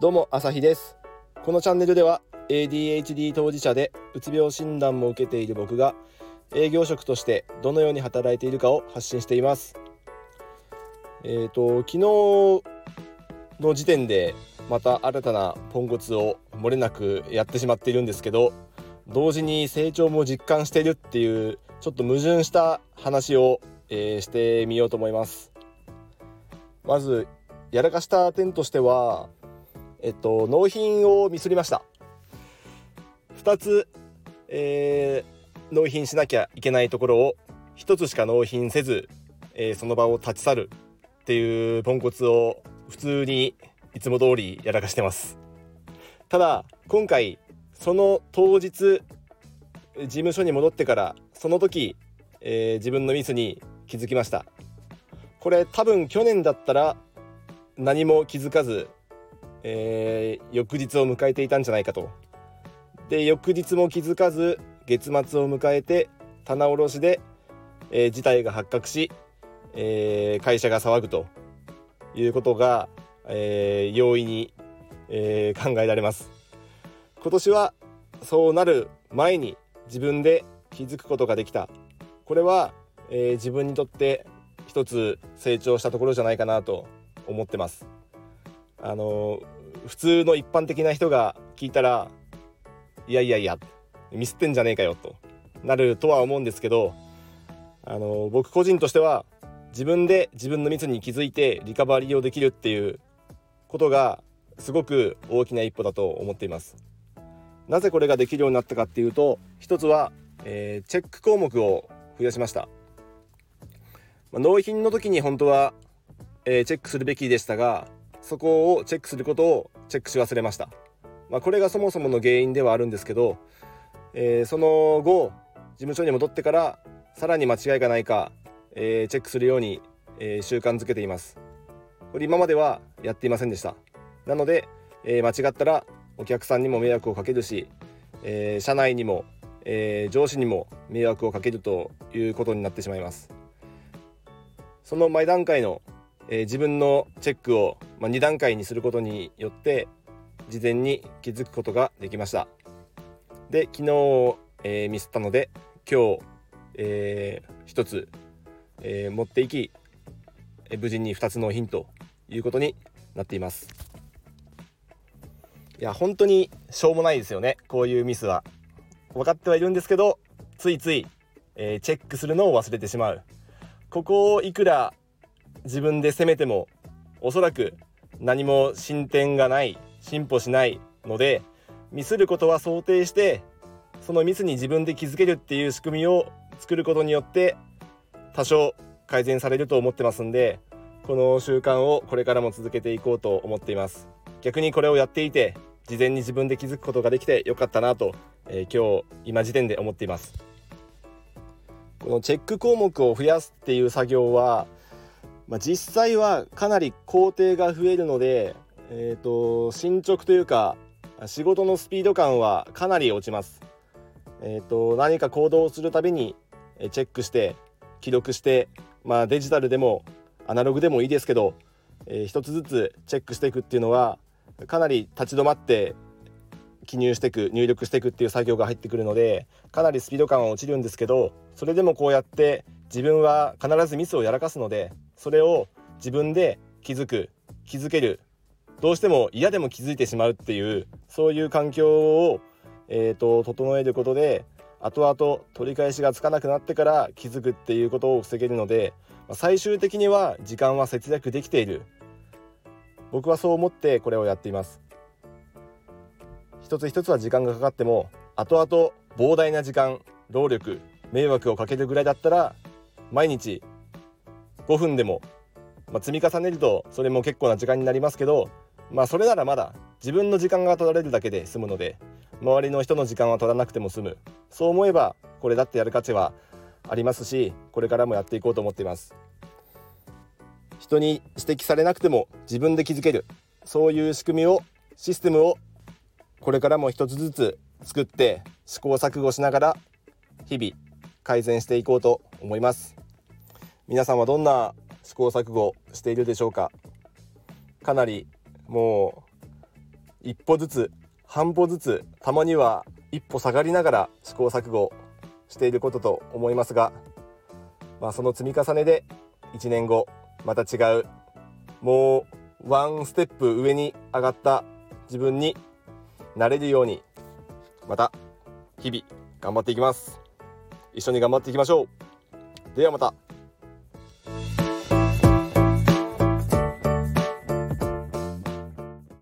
どうも朝日です。このチャンネルでは ADHD 当事者でうつ病診断も受けている僕が営業職としてどのように働いているかを発信しています。えっ、ー、と昨日の時点でまた新たなポンコツを漏れなくやってしまっているんですけど同時に成長も実感しているっていうちょっと矛盾した話を、えー、してみようと思います。まずやらかした点としてはえっと、納品をミスりました。2つ、えー、納品しなきゃいけないところを1つしか納品せず、えー、その場を立ち去るっていうポンコツを普通にいつも通りやらかしてます。ただ今回その当日事務所に戻ってからその時、えー、自分のミスに気づきました。これ多分去年だったら何も気づかずえー、翌日を迎えていたんじゃないかと。で翌日も気づかず月末を迎えて棚卸しで、えー、事態が発覚し、えー、会社が騒ぐということが、えー、容易に、え、考えられます。今年はそうなる前に自分で気づくことができたこれは、え、自分にとって一つ成長したところじゃないかなと思ってます。あの普通の一般的な人が聞いたらいやいやいやミスってんじゃねえかよとなるとは思うんですけどあの僕個人としては自分で自分のミスに気づいてリカバリーをできるっていうことがすごく大きな一歩だと思っています。なぜこれができるようになったかっていうと一つは、えー、チェック項目を増やしました、まあ、納品の時に本当は、えー、チェックするべきでしたがそこをチェックすることをチェックし忘れました、まあ、これがそもそもの原因ではあるんですけど、えー、その後事務所に戻ってからさらに間違いがないか、えー、チェックするように、えー、習慣づけています。これ今まではやっていませんでした。なので、え間違ったらお客さんにも迷惑をかけるし、え社内にも、え上司にも迷惑をかけるということになってしまいます。その前段階のえ、自分のチェックを、まあ、2段階にすることによって事前に気づくことができました。で昨日、え、ミスったので今日、えー、1つ、え、持っていき、え無事に2つのヒントということになっています。いや本当にしょうもないですよねこういうミスは。分かってはいるんですけどついつい、えー、チェックするのを忘れてしまう。ここをいくら自分で攻めてもおそらく何も進展がない進歩しないのでミスることは想定してそのミスに自分で気づけるっていう仕組みを作ることによって多少改善されると思ってますんでこの習慣をこれからも続けていこうと思っています。逆にこれをやっていて事前に自分で気づくことができてよかったなと、えー、今日今時点で思っています。このチェック項目を増やすっていう作業はまあ、実際はかなり工程が増えるので、えーと、進捗というか仕事のスピード感はかなり落ちます。えーと、何か行動をするたびにチェックして記録して、まあ、デジタルでもアナログでもいいですけど、えー、一つずつチェックしていくっていうのはかなり立ち止まって記入していく入力していくっていう作業が入ってくるのでかなりスピード感は落ちるんですけどそれでもこうやって自分は必ずミスをやらかすのでそれを自分で気づく気づけるどうしても嫌でも気づいてしまうっていうそういう環境を、えーと、整えることで後々取り返しがつかなくなってから気づくっていうことを防げるので最終的には時間は節約できている。僕はそう思ってこれをやっています。一つ一つは時間がかかっても後々膨大な時間労力迷惑をかけるぐらいだったら毎日5分でも、まあ、積み重ねるとそれも結構な時間になりますけどまあそれならまだ自分の時間が取られるだけで済むので周りの人の時間は取らなくても済む。そう思えばこれだってやる価値はありますしこれからもやっていこうと思っています。人に指摘されなくても自分で気づける。そういう仕組みをシステムをこれからも一つずつ作って試行錯誤しながら日々改善していこうと思います。皆さんはどんな試行錯誤しているでしょうか？かなりもう一歩ずつ半歩ずつたまには一歩下がりながら試行錯誤していることと思いますが、まあ、その積み重ねで1年後また違うもうワンステップ上に上がった自分になれるようにまた日々頑張っていきます。一緒に頑張っていきましょう。ではまた。